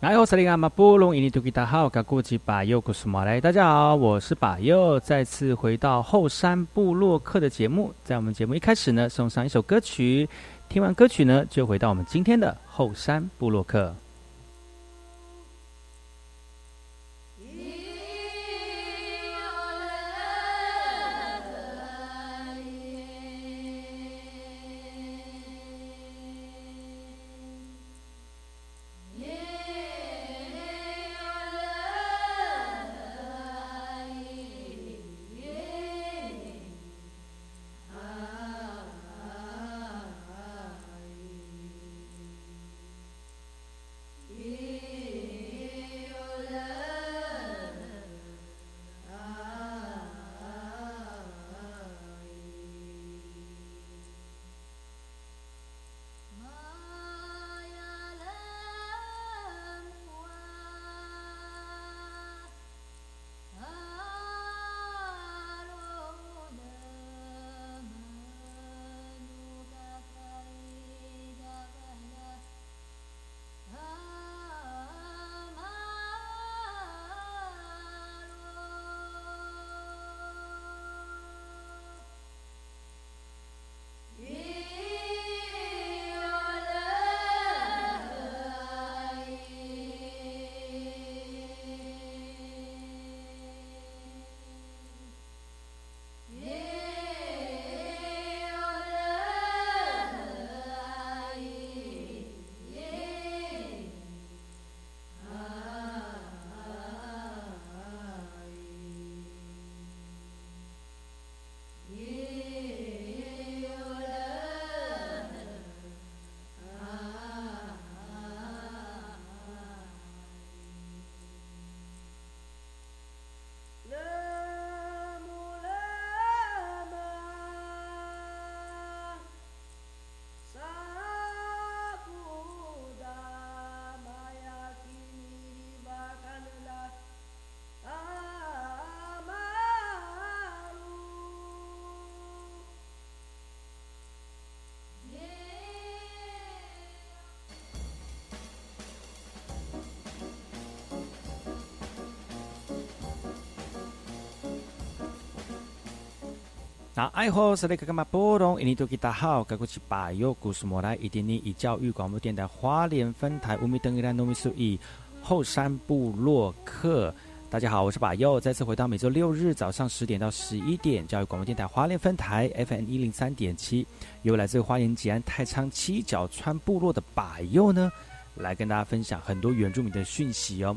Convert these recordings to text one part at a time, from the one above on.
来后，萨利阿马布隆伊尼图吉达好，噶古吉巴尤古苏马来，大家好，我是巴尤，再次回到后山部落客的节目。在我们节目一开始呢，送上一首歌曲，听完歌曲呢，就回到我们今天的后山部落客。那爱好是那个干嘛波动？印尼多吉大好，该过去把右故事莫来，一点点以教育广播电台花莲分台乌米登伊兰糯米苏以后山部落客。大家好，我是把右，再次回到每周六日早上十点到十一点，教育广播电台花莲分台 FM 一零三点七，由来自花莲吉安太仓七角川部落的把右呢，来跟大家分享很多原住民的讯息哦。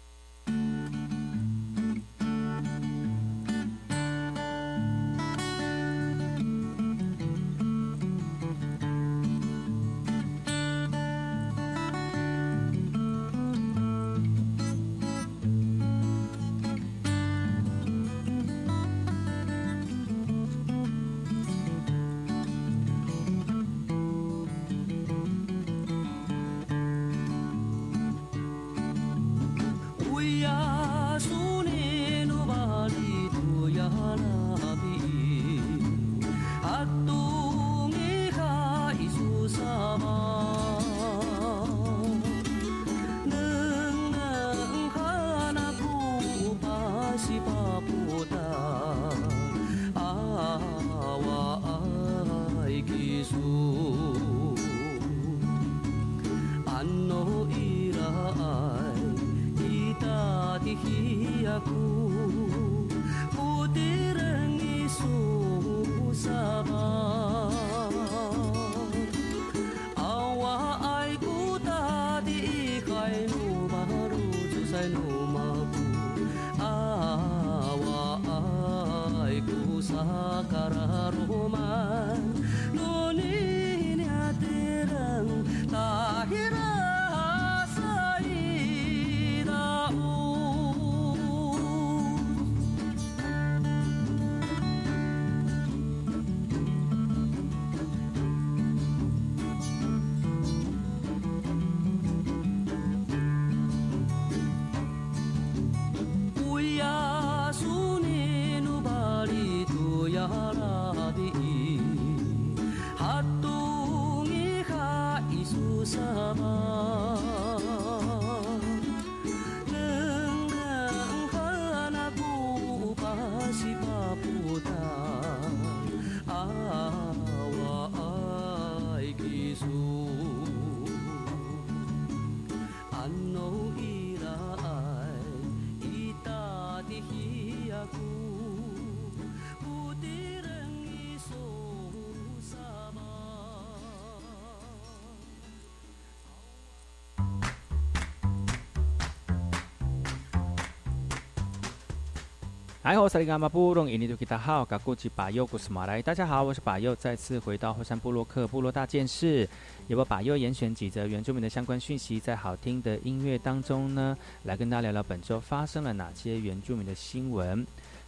哎，我是里马布隆，印尼多吉达好，噶古吉巴尤古斯马来。大家好，我是巴尤，再次回到火山部落克部落大件事。也把巴尤严选几则原住民的相关讯息，在好听的音乐当中呢，来跟大家聊聊本周发生了哪些原住民的新闻。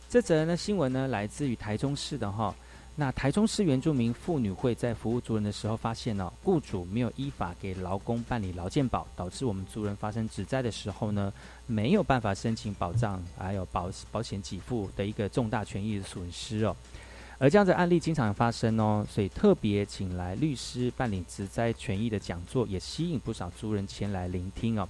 这则呢新闻呢，来自于台中市的哈。那台中市原住民妇女会在服务族人的时候，发现呢，雇主没有依法给劳工办理劳健保，导致我们族人发生职灾的时候呢，没有办法申请保障，还有保保险给付的一个重大权益的损失哦。而这样的案例经常发生哦，所以特别请来律师办理职灾权益的讲座，也吸引不少族人前来聆听哦。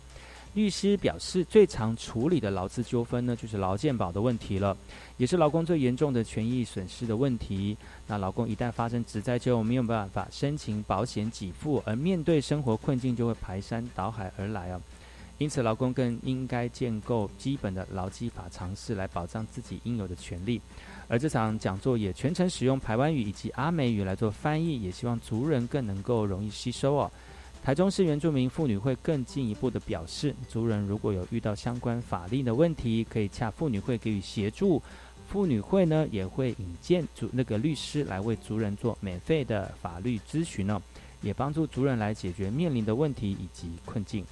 律师表示，最常处理的劳资纠纷呢，就是劳健保的问题了，也是劳工最严重的权益损失的问题。那劳工一旦发生职灾之后，没有办法申请保险给付，而面对生活困境就会排山倒海而来啊。因此，劳工更应该建构基本的劳基法常识来保障自己应有的权利。而这场讲座也全程使用台湾语以及阿美语来做翻译，也希望族人更能够容易吸收哦。台中市原住民妇女会更进一步的表示，族人如果有遇到相关法令的问题，可以洽妇女会给予协助。妇女会呢也会引荐族那个律师来为族人做免费的法律咨询呢，也帮助族人来解决面临的问题以及困境。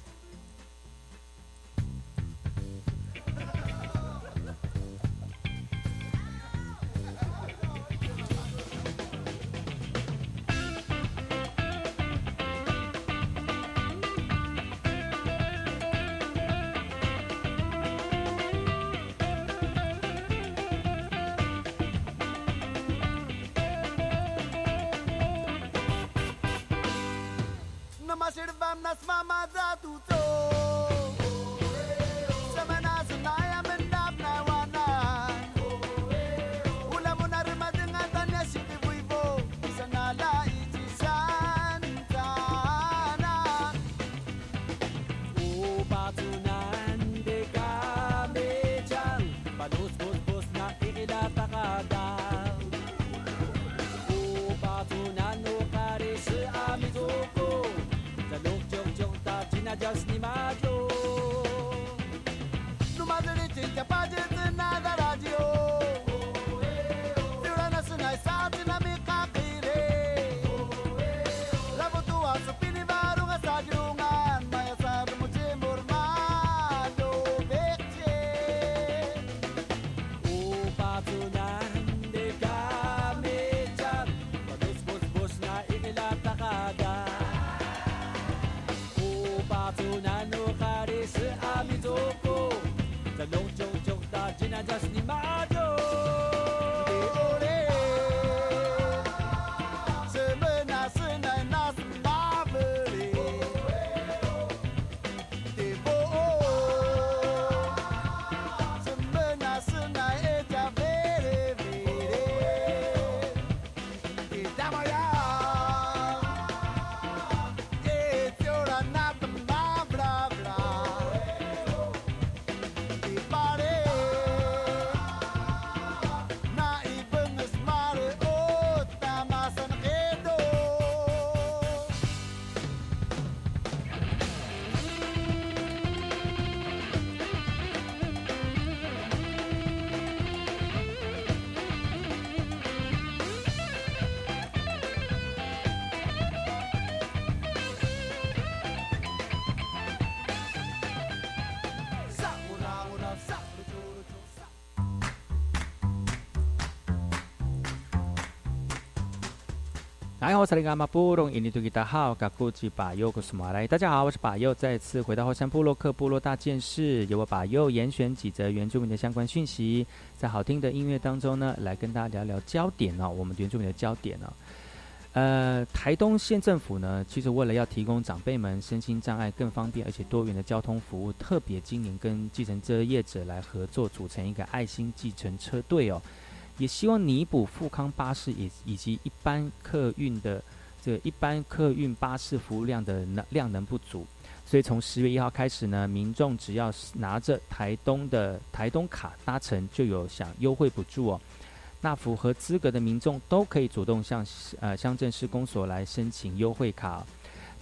来，我是那个马布隆，印尼多吉达好，噶古吉巴尤古斯马来。大家好，我是巴尤，再次回到后山部落克部落大件事，由我巴尤严选几则原住民的相关讯息，在好听的音乐当中呢，来跟大家聊聊焦点哦，我们原住民的焦点哦。呃，台东县政府呢，其实为了要提供长辈们身心障碍更方便而且多元的交通服务，特别今年跟计程车业者来合作，组成一个爱心计程车队哦。也希望弥补富康巴士以以及一般客运的这一般客运巴士服务量的能量能不足，所以从十月一号开始呢，民众只要拿着台东的台东卡搭乘，就有享优惠补助哦。那符合资格的民众都可以主动向呃乡镇市公所来申请优惠卡。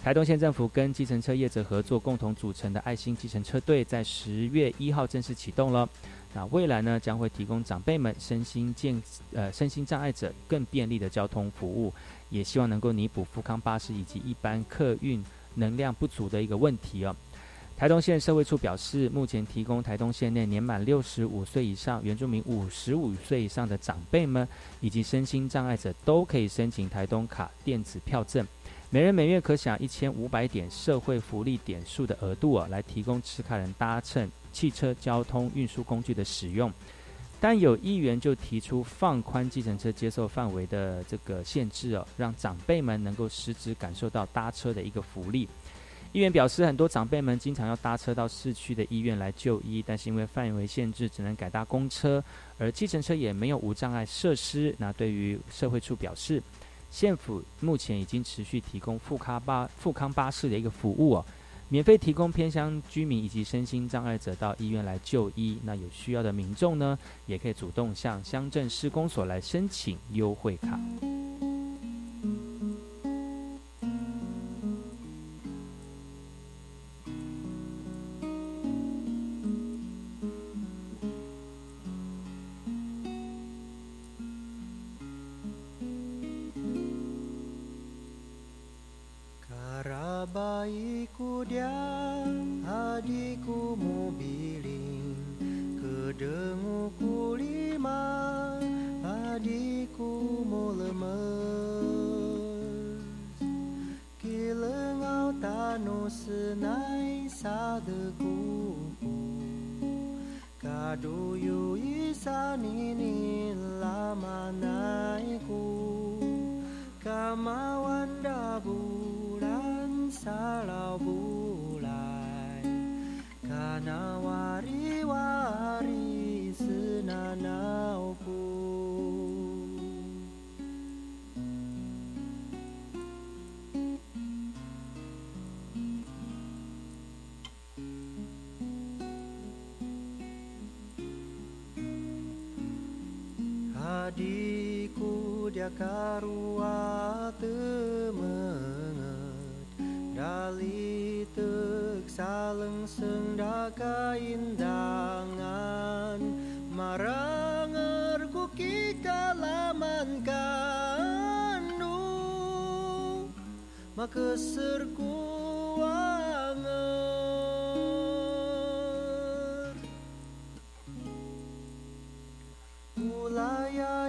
台东县政府跟计程车业者合作，共同组成的爱心计程车队，在十月一号正式启动了。那未来呢，将会提供长辈们身心健呃身心障碍者更便利的交通服务，也希望能够弥补富康巴士以及一般客运能量不足的一个问题哦。台东县社会处表示，目前提供台东县内年满六十五岁以上原住民五十五岁以上的长辈们，以及身心障碍者都可以申请台东卡电子票证，每人每月可享一千五百点社会福利点数的额度哦，来提供持卡人搭乘。汽车交通运输工具的使用，但有议员就提出放宽计程车接受范围的这个限制哦，让长辈们能够实质感受到搭车的一个福利。议员表示，很多长辈们经常要搭车到市区的医院来就医，但是因为范围限制，只能改搭公车，而计程车也没有无障碍设施。那对于社会处表示，县府目前已经持续提供富康巴富康巴士的一个服务哦。免费提供偏乡居民以及身心障碍者到医院来就医。那有需要的民众呢，也可以主动向乡镇施工所来申请优惠卡。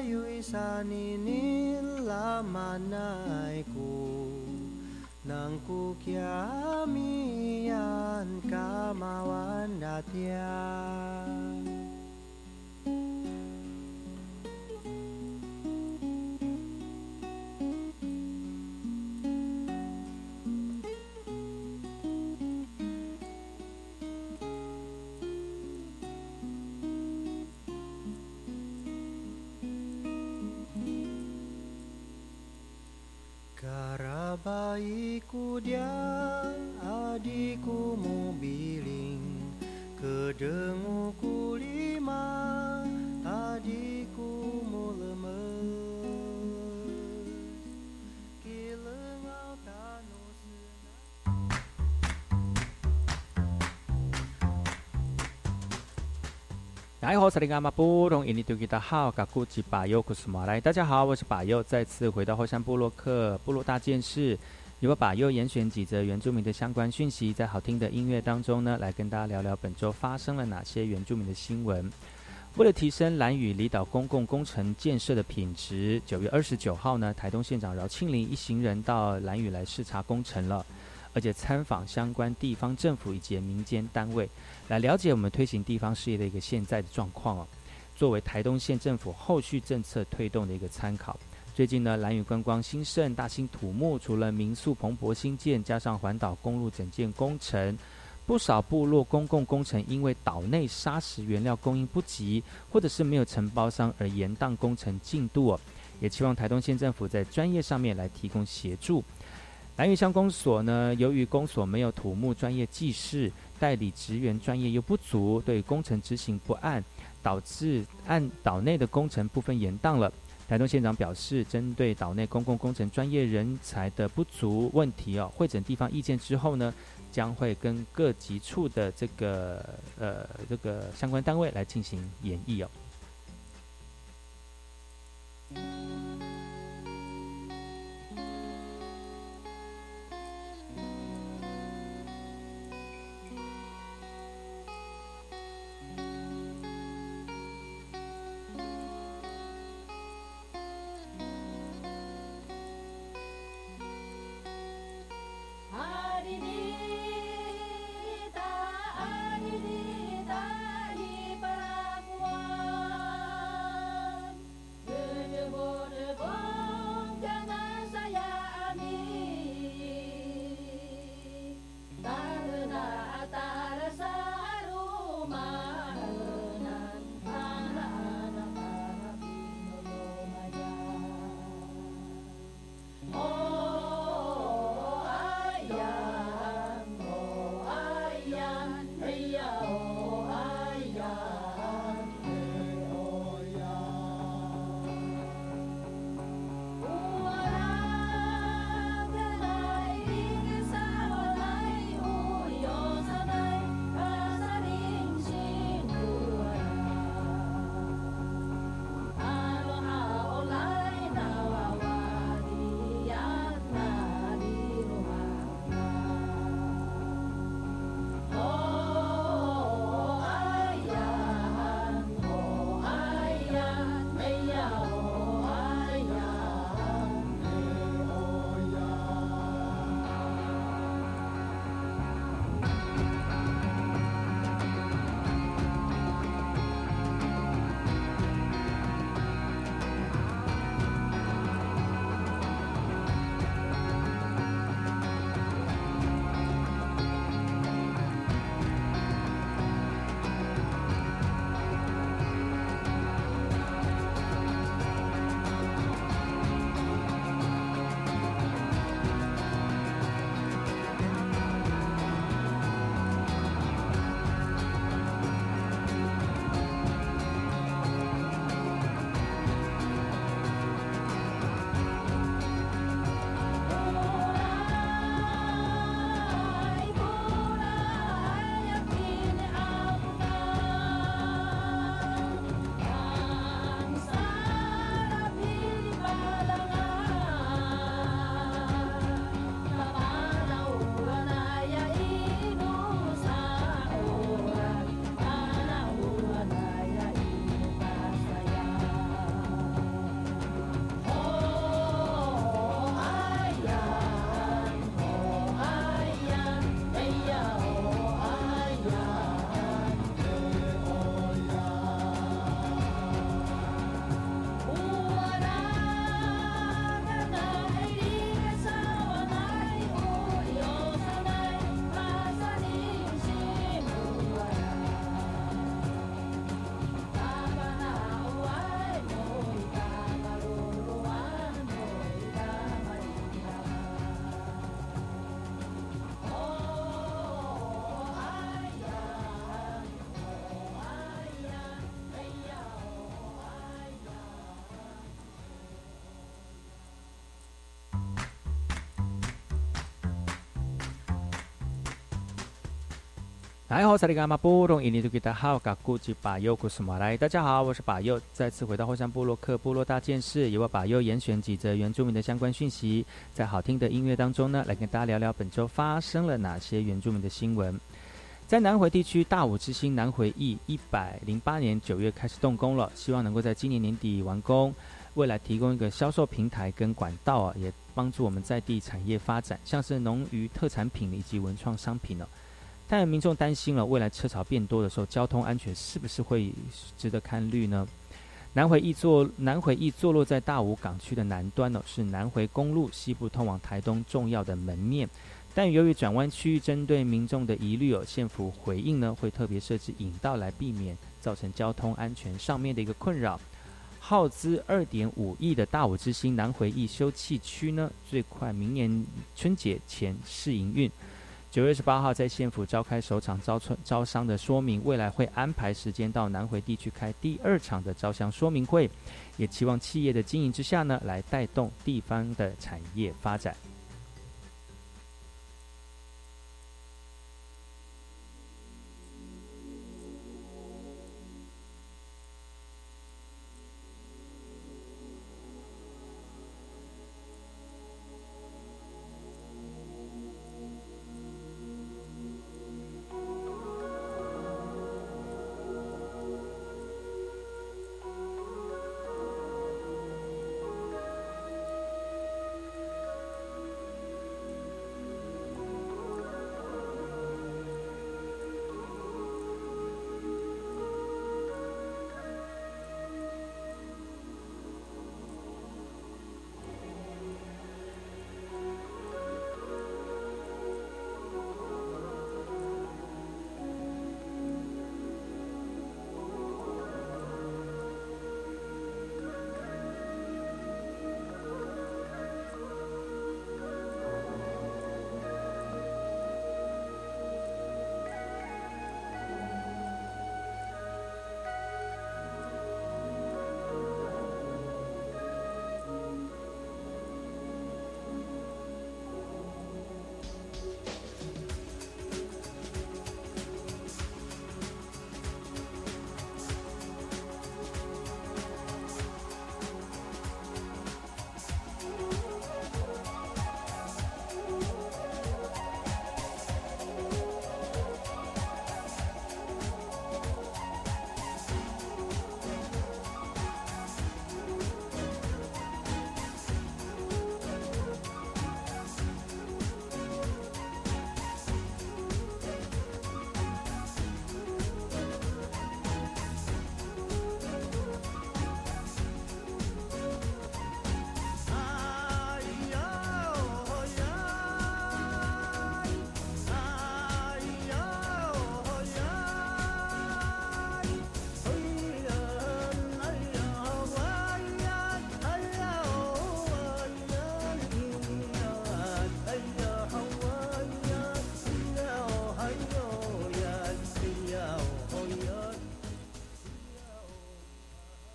Ulaya yui sanini manaiku nang ku kiamian kamawan datian bayiku dia adikku mobiling. Kedenguku 大家好，我是巴尤，再次回到后山部落克部落大件事，由巴尤严选几则原住民的相关讯息，在好听的音乐当中呢，来跟大家聊聊本周发生了哪些原住民的新闻。为了提升兰屿离岛公共工程建设的品质，九月二十九号呢，台东县长饶庆林一行人到兰屿来视察工程了，而且参访相关地方政府以及民间单位，来了解我们推行地方事业的一个现在的状况哦，作为台东县政府后续政策推动的一个参考。最近呢，蓝屿观光兴盛，大兴土木，除了民宿蓬勃兴建，加上环岛公路整建工程。不少部落公共工程因为岛内砂石原料供应不及，或者是没有承包商而延宕工程进度哦。也期望台东县政府在专业上面来提供协助。南屿乡公所呢，由于公所没有土木专业技师，代理职员专业又不足，对工程执行不按，导致按岛内的工程部分延宕了。台东县长表示，针对岛内公共工程专业人才的不足问题哦，会诊地方意见之后呢。将会跟各级处的这个呃这个相关单位来进行演绎哦。大家好，我是巴佑，再次回到后山部落克部落大件事，由我巴佑严选几则原住民的相关讯息，在好听的音乐当中呢，来跟大家聊聊本周发生了哪些原住民的新闻。在南回地区，大武之星南回驿一百零八年九月开始动工了，希望能够在今年年底完工。未来提供一个销售平台跟管道啊，也帮助我们在地产业发展，像是农渔特产品以及文创商品呢。但民众担心了，未来车潮变多的时候，交通安全是不是会值得看虑呢？南回驿坐南回驿坐落在大武港区的南端呢，是南回公路西部通往台东重要的门面。但由于转弯区域针对民众的疑虑，哦，县府回应呢，会特别设置引道来避免造成交通安全上面的一个困扰。耗资二点五亿的大武之星南回忆休憩区呢，最快明年春节前试营运。九月十八号在县府召开首场招春招商的说明，未来会安排时间到南回地区开第二场的招商说明会，也期望企业的经营之下呢，来带动地方的产业发展。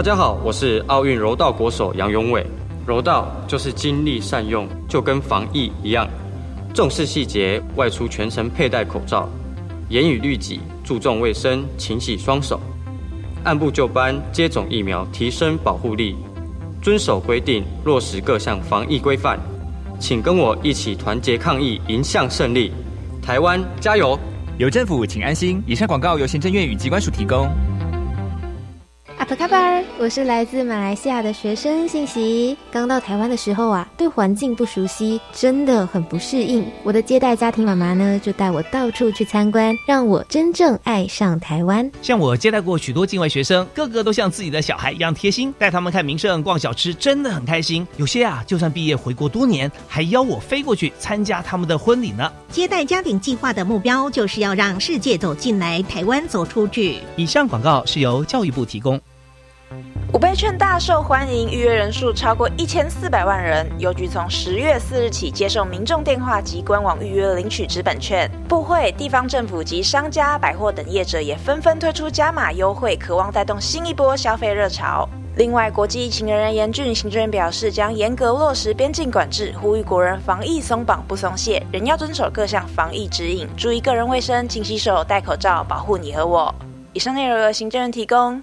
大家好，我是奥运柔道国手杨永伟。柔道就是精力善用，就跟防疫一样，重视细节，外出全程佩戴口罩，严以律己，注重卫生，勤洗双手，按部就班接种疫苗，提升保护力，遵守规定，落实各项防疫规范。请跟我一起团结抗疫，迎向胜利。台湾加油！有政府，请安心。以上广告由行政院与机关署提供。阿普卡巴尔，我是来自马来西亚的学生信息。刚到台湾的时候啊，对环境不熟悉，真的很不适应。我的接待家庭妈妈呢，就带我到处去参观，让我真正爱上台湾。像我接待过许多境外学生，个个都像自己的小孩一样贴心，带他们看名胜、逛小吃，真的很开心。有些啊，就算毕业回国多年，还邀我飞过去参加他们的婚礼呢。接待家庭计划的目标就是要让世界走进来，台湾走出去。以上广告是由教育部提供。五倍券大受欢迎，预约人数超过一千四百万人。邮局从十月四日起接受民众电话及官网预约领取纸本券。部会、地方政府及商家、百货等业者也纷纷推出加码优惠，渴望带动新一波消费热潮。另外，国际疫情仍然严峻，行政院表示将严格落实边境管制，呼吁国人防疫松绑不松懈，仍要遵守各项防疫指引，注意个人卫生，勤洗手，戴口罩，保护你和我。以上内容由行政院提供。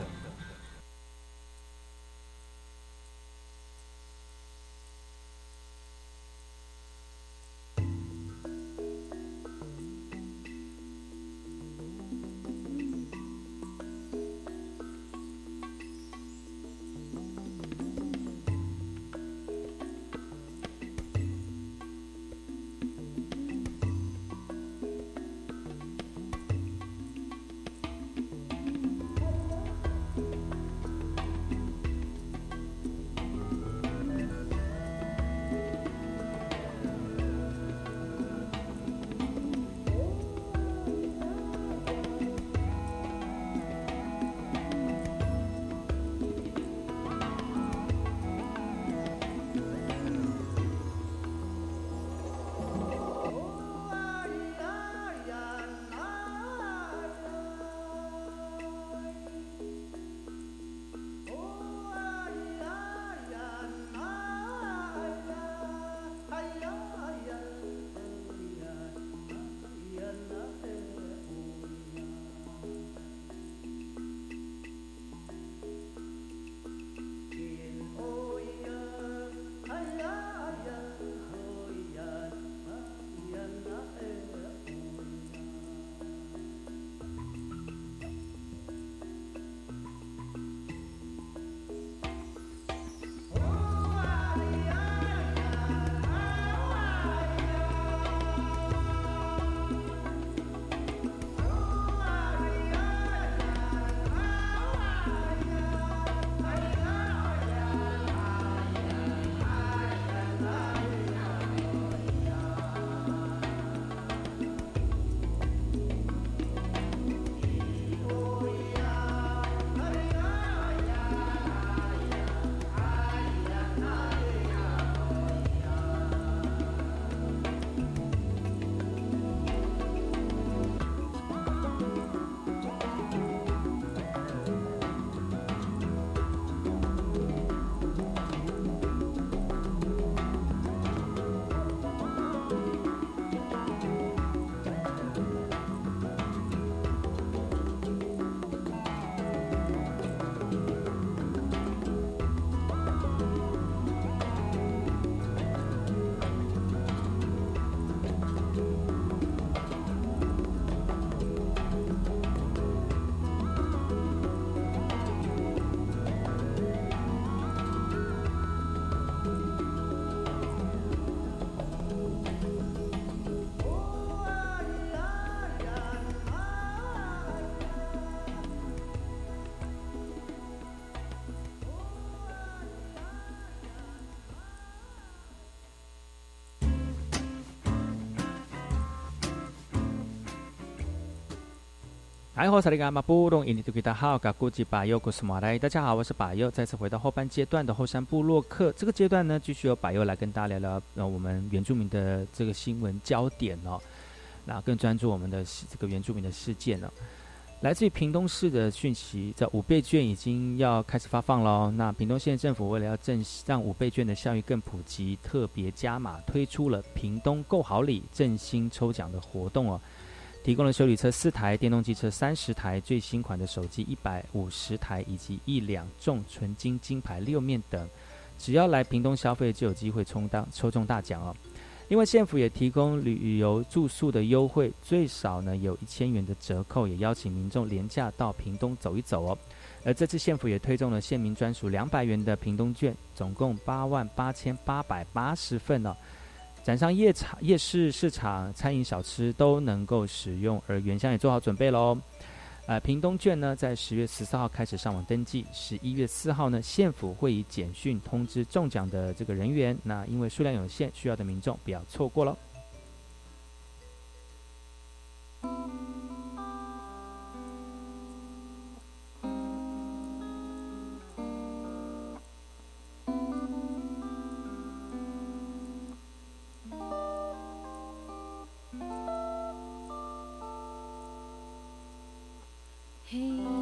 哎，我是那个马布隆，印尼土著的好，噶古吉巴尤古斯马来。大家好，我是巴尤，再次回到后半阶段的后山部落客。这个阶段呢，继续由巴尤来跟大家聊聊呃我们原住民的这个新闻焦点哦，那更专注我们的这个原住民的事件哦。来自于屏东市的讯息，这五倍券已经要开始发放喽。那屏东县政府为了要振让五倍券的效益更普及，特别加码推出了屏东购好礼振兴抽奖的活动哦，提供了修理车四台、电动机车三十台、最新款的手机一百五十台以及一两重纯金金牌六面等，只要来屏东消费就有机会充当抽中大奖哦。另外，县府也提供旅游住宿的优惠，最少呢有一千元的折扣，也邀请民众廉价到屏东走一走哦。而这次县府也推动了县民专属两百元的屏东券，总共八万八千八百八十份哦。展商夜场、夜市、市场、餐饮、小吃都能够使用，而原箱也做好准备喽。呃，屏东券呢，在十月十四号开始上网登记，十一月四号呢，县府会以简讯通知中奖的这个人员。那因为数量有限，需要的民众不要错过喽。Hey.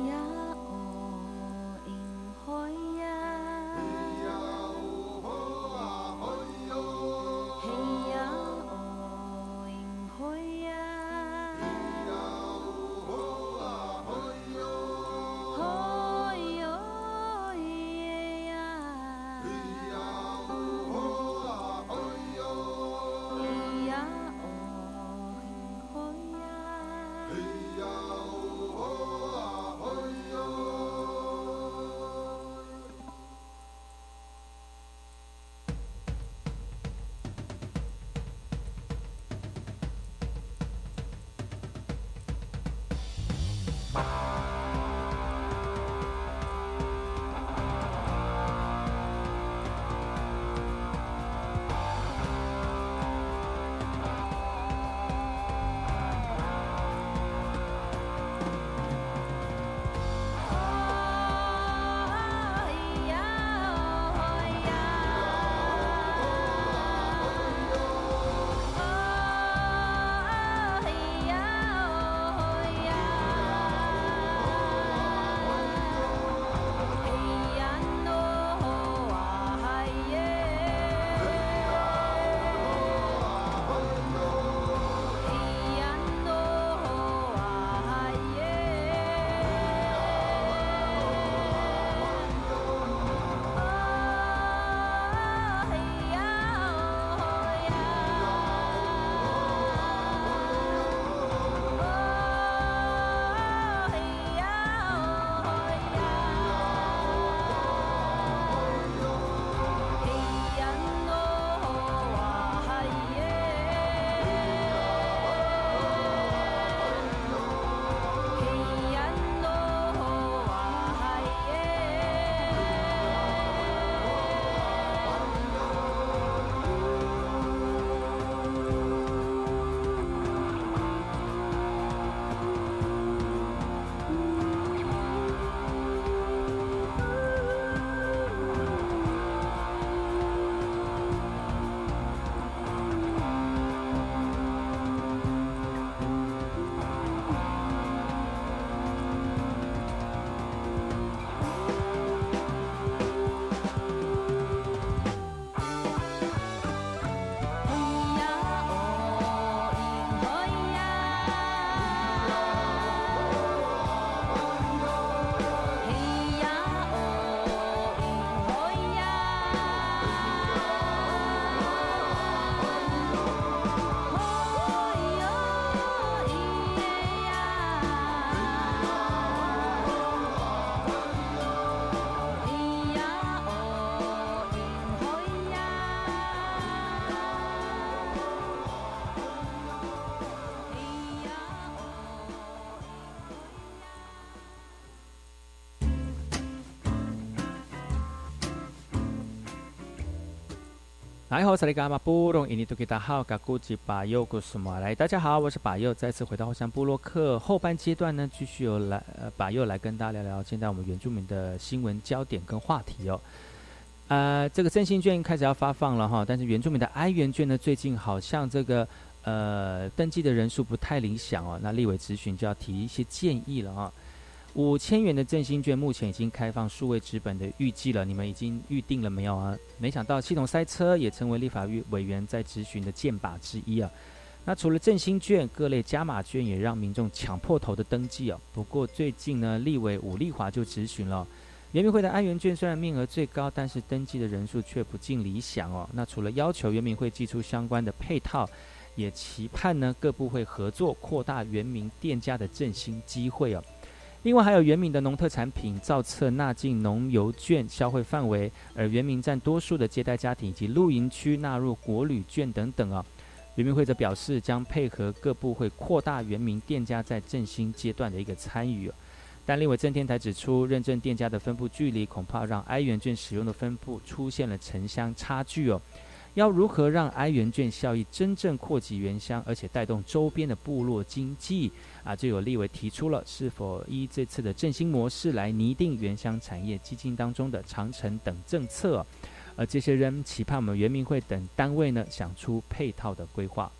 来好，萨利伽马布隆，印尼多吉达好，嘎古吉巴尤古苏马来，大家好，我是巴尤，再次回到后山部落克后半阶段呢，继续有来呃巴尤来跟大家聊聊现在我们原住民的新闻焦点跟话题哦。呃，这个振兴券开始要发放了哈，但是原住民的哀元券呢，最近好像这个呃登记的人数不太理想哦，那立委咨询就要提一些建议了啊。五千元的振兴券目前已经开放数位纸本的预计了，你们已经预定了没有啊？没想到系统塞车也成为立法委员在咨询的箭靶之一啊。那除了振兴券，各类加码券也让民众抢破头的登记哦。不过最近呢，立委武立华就咨询了，圆明会的安元券虽然面额最高，但是登记的人数却不尽理想哦。那除了要求圆明会寄出相关的配套，也期盼呢各部会合作扩大圆明店家的振兴机会哦。另外还有原名的农特产品造册纳进农油券消费范围，而原名占多数的接待家庭以及露营区纳入国旅券等等啊。原民会则表示将配合各部会扩大原名店家在振兴阶段的一个参与。但立委郑天台指出，认证店家的分布距离恐怕让 I 元券使用的分布出现了城乡差距哦。要如何让 I 元券效益真正扩及原乡，而且带动周边的部落经济啊？就有立委提出了，是否依这次的振兴模式来拟定原乡产业基金当中的长城等政策？而这些人期盼我们原民会等单位呢，想出配套的规划。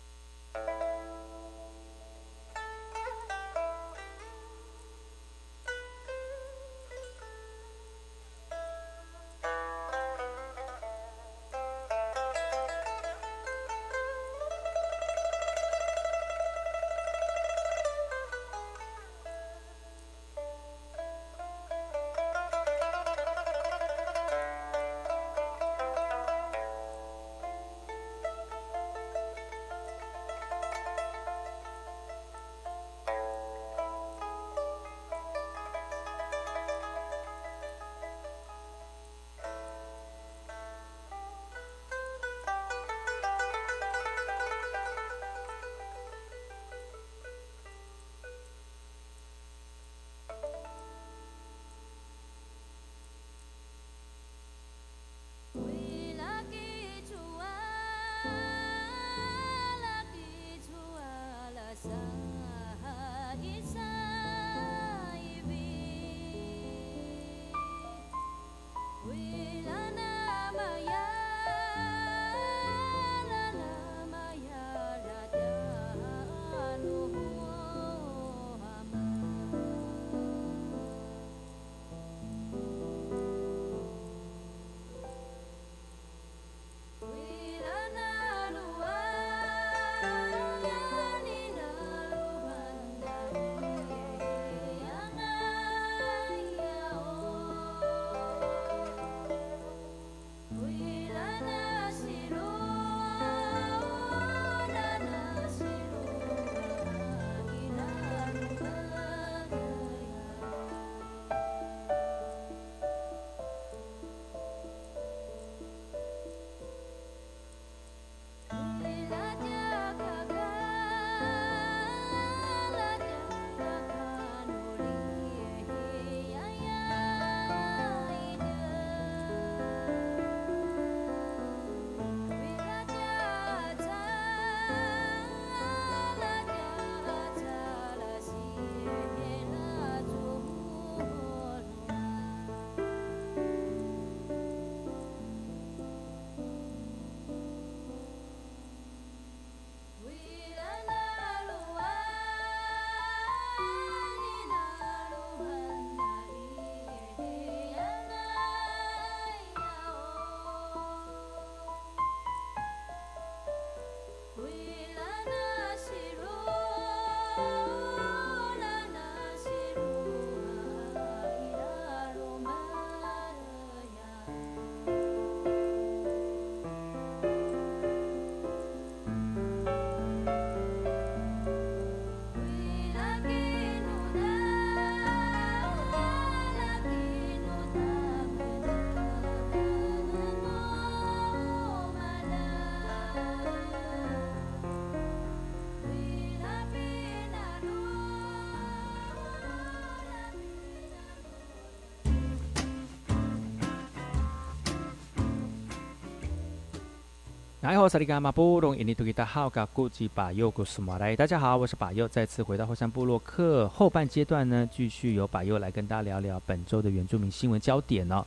哎，好，萨利马布隆印尼多吉达好，噶古吉巴尤古斯马来，大家好，我是巴尤，再次回到后山部落客后半阶段呢，继续由巴尤来跟大家聊聊本周的原住民新闻焦点哦。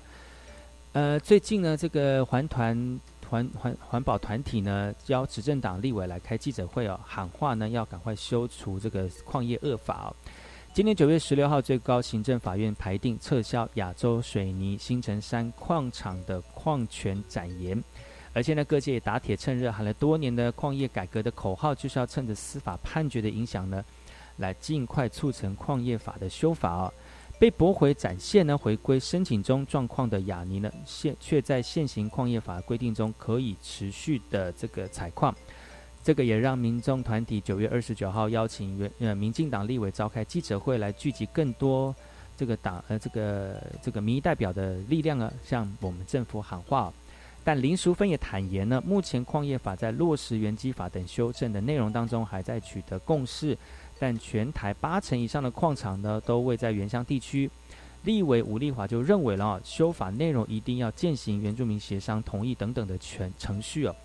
呃，最近呢，这个环团环环环保团体呢，邀执政党立委来开记者会哦，喊话呢要赶快修除这个矿业恶法哦。今年九月十六号，最高行政法院排定撤销亚洲水泥新城山矿场的矿权展延，而且呢，各界也打铁趁热，喊了多年的矿业改革的口号，就是要趁着司法判决的影响呢，来尽快促成矿业法的修法哦。被驳回展现呢，回归申请中状况的雅尼呢，现却在现行矿业法规定中可以持续的这个采矿。这个也让民众团体九月二十九号邀请原呃民进党立委召开记者会，来聚集更多这个党呃这个这个民意代表的力量呢，向我们政府喊话。但林淑芬也坦言呢，目前矿业法在落实原基法等修正的内容当中，还在取得共识。但全台八成以上的矿场呢，都位在原乡地区。立委吴立华就认为了，修法内容一定要践行原住民协商同意等等的全程序哦。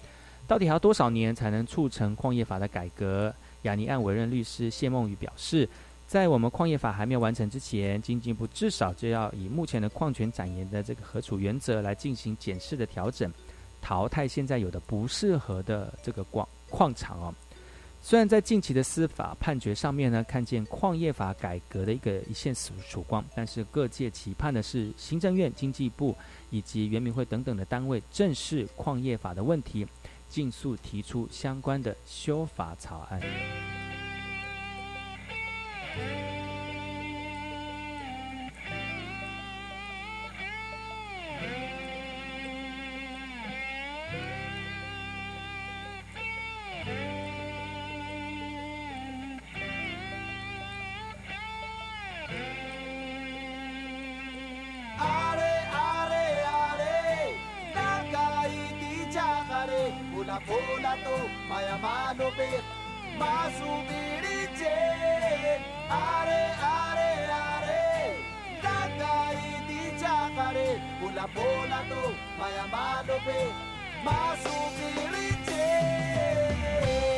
到底还要多少年才能促成矿业法的改革？雅尼案委任律师谢梦雨表示，在我们矿业法还没有完成之前，经济部至少就要以目前的矿权展延的这个核处原则来进行检视的调整，淘汰现在有的不适合的这个矿矿场哦。虽然在近期的司法判决上面呢，看见矿业法改革的一个一线曙曙光，但是各界期盼的是行政院、经济部以及原民会等等的单位正视矿业法的问题。尽速提出相关的修法草案。Pola to, maya mano pe, masubiri chen. are, are, are, taka iti txakare, gula polatu, maia madope, masukiritxe. Masukiritxe.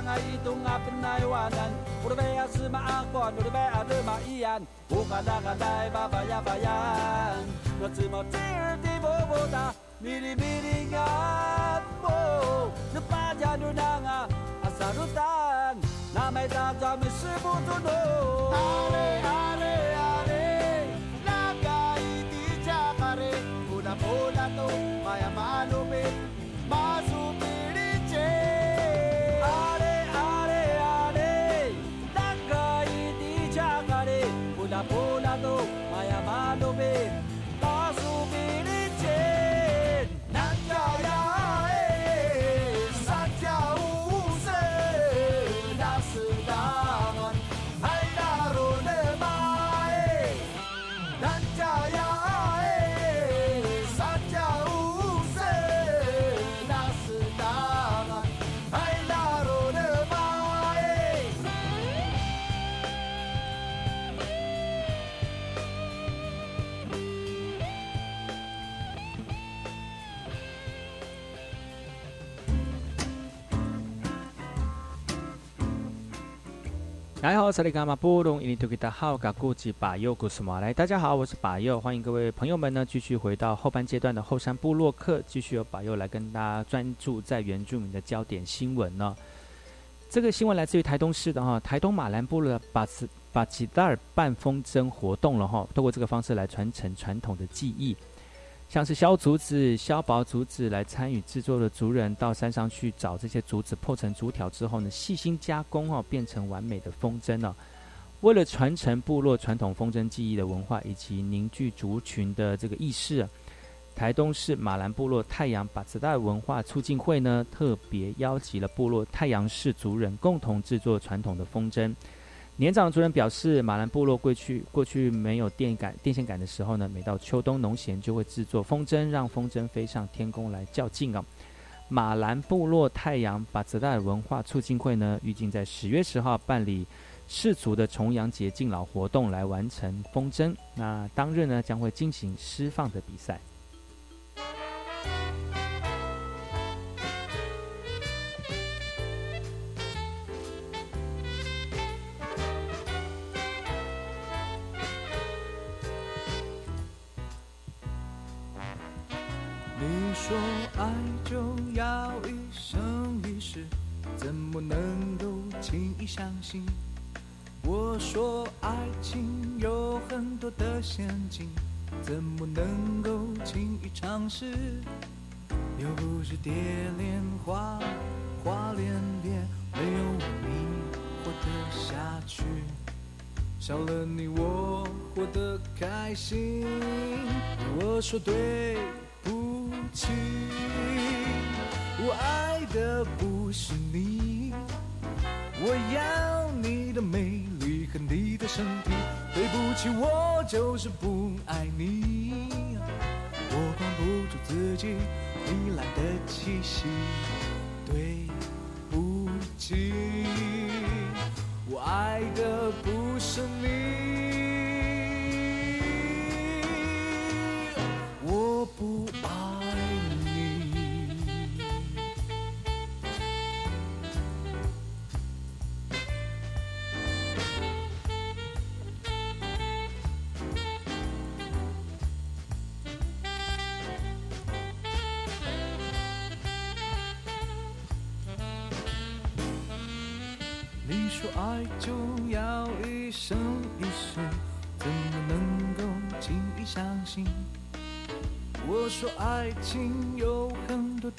nga itung apin na iwanan Urbea sima akon, urbea luma iyan Ukada kadai babaya bayan Notsumo tir di boboda Mili mili nga mo Nupaja nunanga asarutan Namai tata misibutuno Ale ale ale Nagai di jakare Pula pula to maya malume 来好，萨利伽马布隆伊尼图吉达好，嘎古吉巴尤古斯马来，大家好，我是巴佑，欢迎各位朋友们呢，继续回到后半阶段的后山部落客，继续由巴佑来跟大家专注在原住民的焦点新闻呢。这个新闻来自于台东市的哈，台东马兰部落的巴斯把吉达尔办风筝活动了哈，透过这个方式来传承传统的技艺。像是削竹子、削薄竹子来参与制作的族人，到山上去找这些竹子，破成竹条之后呢，细心加工哦，变成完美的风筝哦。为了传承部落传统风筝技艺的文化以及凝聚族群的这个意识，台东市马兰部落太阳把子代文化促进会呢，特别邀集了部落太阳氏族人共同制作传统的风筝。年长族人表示，马兰部落过去过去没有电感电线杆的时候呢，每到秋冬农闲就会制作风筝，让风筝飞上天空来较劲哦。马兰部落太阳把泽代文化促进会呢，预计在十月十号办理氏族的重阳节敬老活动，来完成风筝。那当日呢，将会进行释放的比赛。说爱就要一生一世，怎么能够轻易相信？我说爱情有很多的陷阱，怎么能够轻易尝试？又不是蝶恋花，花恋蝶，没有你活得下去，少了你我活得开心。我说对。不起，我爱的不是你，我要你的美丽和你的身体。对不起，我就是不爱你，我管不住自己糜烂的气息。对不起，我爱的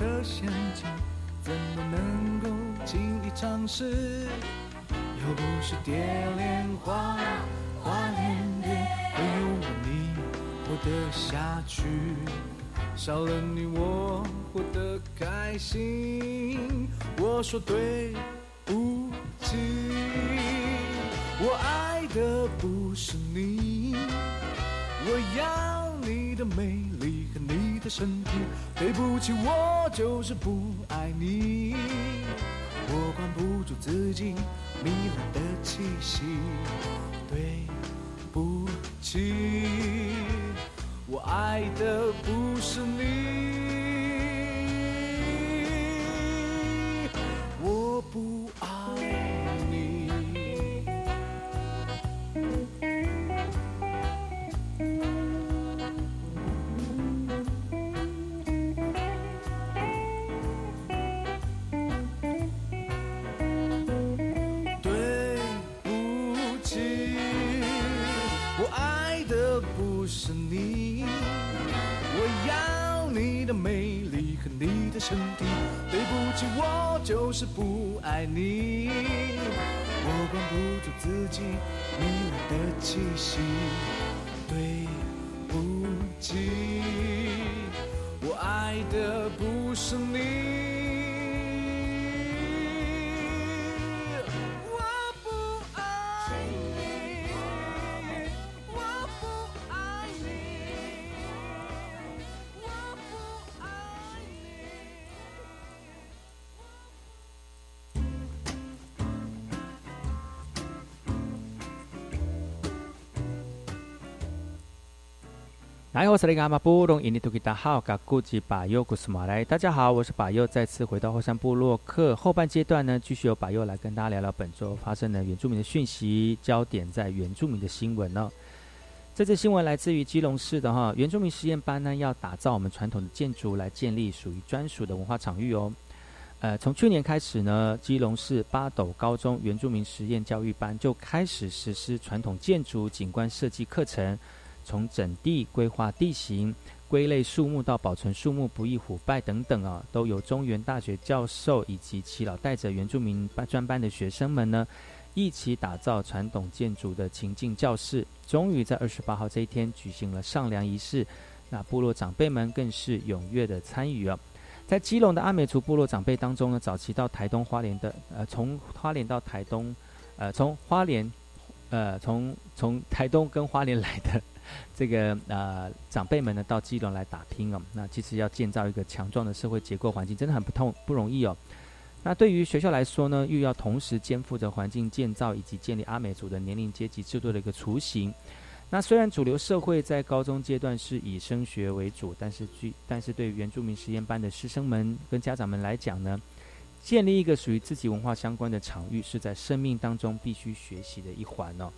的陷阱，怎么能够轻易尝试？又不是蝶恋花，花恋蝶，没有我你活得下去，少了你我活得开心。我说对不起，我爱的不是你，我要你的美丽和你的身体。对不起，我就是不爱你，是不爱你，我管不住自己迷乱的气息。对不起，来，我是那个阿玛布隆印尼图吉达好，嘎古吉巴尤古斯马来。大家好，我是巴尤，再次回到后山部落客后半阶段呢，继续由巴尤来跟大家聊聊本周发生的原住民的讯息，焦点在原住民的新闻呢。这次新闻来自于基隆市的哈原住民实验班呢，要打造我们传统的建筑，来建立属于专属的文化场域哦。呃，从去年开始呢，基隆市八斗高中原住民实验教育班就开始实施传统建筑景观设计课程，从整地规划地形。归类树木到保存树木不易腐败等等啊，都由中原大学教授以及耆老带着原住民班专班的学生们呢，一起打造传统建筑的情境教室。终于在二十八号这一天举行了上梁仪式，那部落长辈们更是踊跃的参与啊。在基隆的阿美族部落长辈当中呢，早期到台东花莲的，呃，从花莲到台东，呃，从花莲，呃，从从台东跟花莲来的。这个呃长辈们呢到基隆来打拼哦，那其实要建造一个强壮的社会结构环境，真的很不痛不容易哦。那对于学校来说呢，又要同时肩负着环境建造以及建立阿美族的年龄阶级制度的一个雏形。那虽然主流社会在高中阶段是以升学为主，但是据但是对原住民实验班的师生们跟家长们来讲呢，建立一个属于自己文化相关的场域，是在生命当中必须学习的一环哦。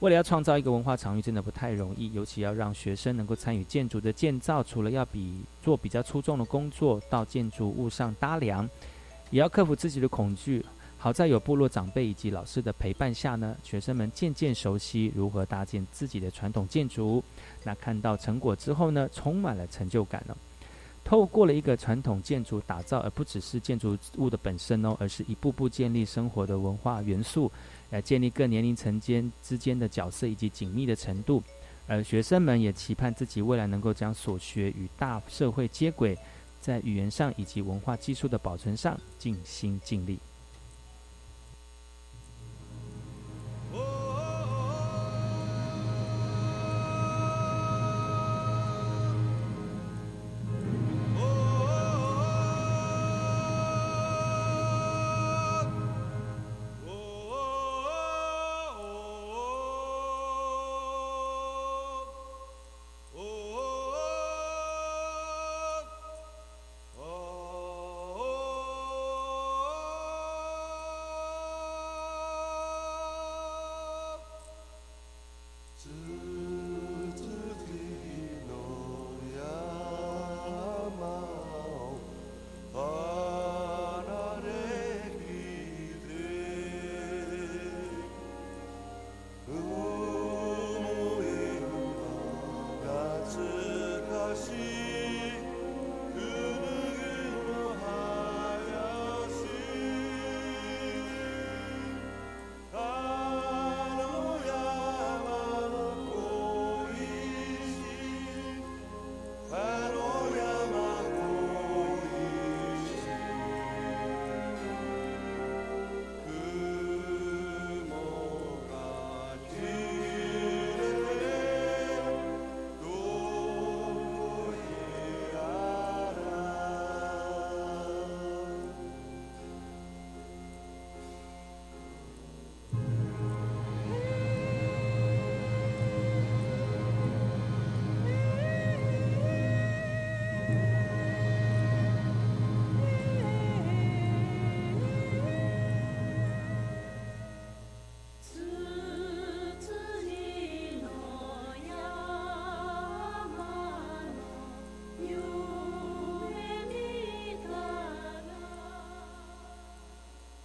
为了要创造一个文化场域，真的不太容易，尤其要让学生能够参与建筑的建造，除了要比做比较粗重的工作，到建筑物上搭梁，也要克服自己的恐惧。好在有部落长辈以及老师的陪伴下呢，学生们渐渐熟悉如何搭建自己的传统建筑。那看到成果之后呢，充满了成就感了。透过了一个传统建筑打造，而不只是建筑物的本身哦，而是一步步建立生活的文化元素。来建立各年龄层间之间的角色以及紧密的程度，而学生们也期盼自己未来能够将所学与大社会接轨，在语言上以及文化技术的保存上尽心尽力。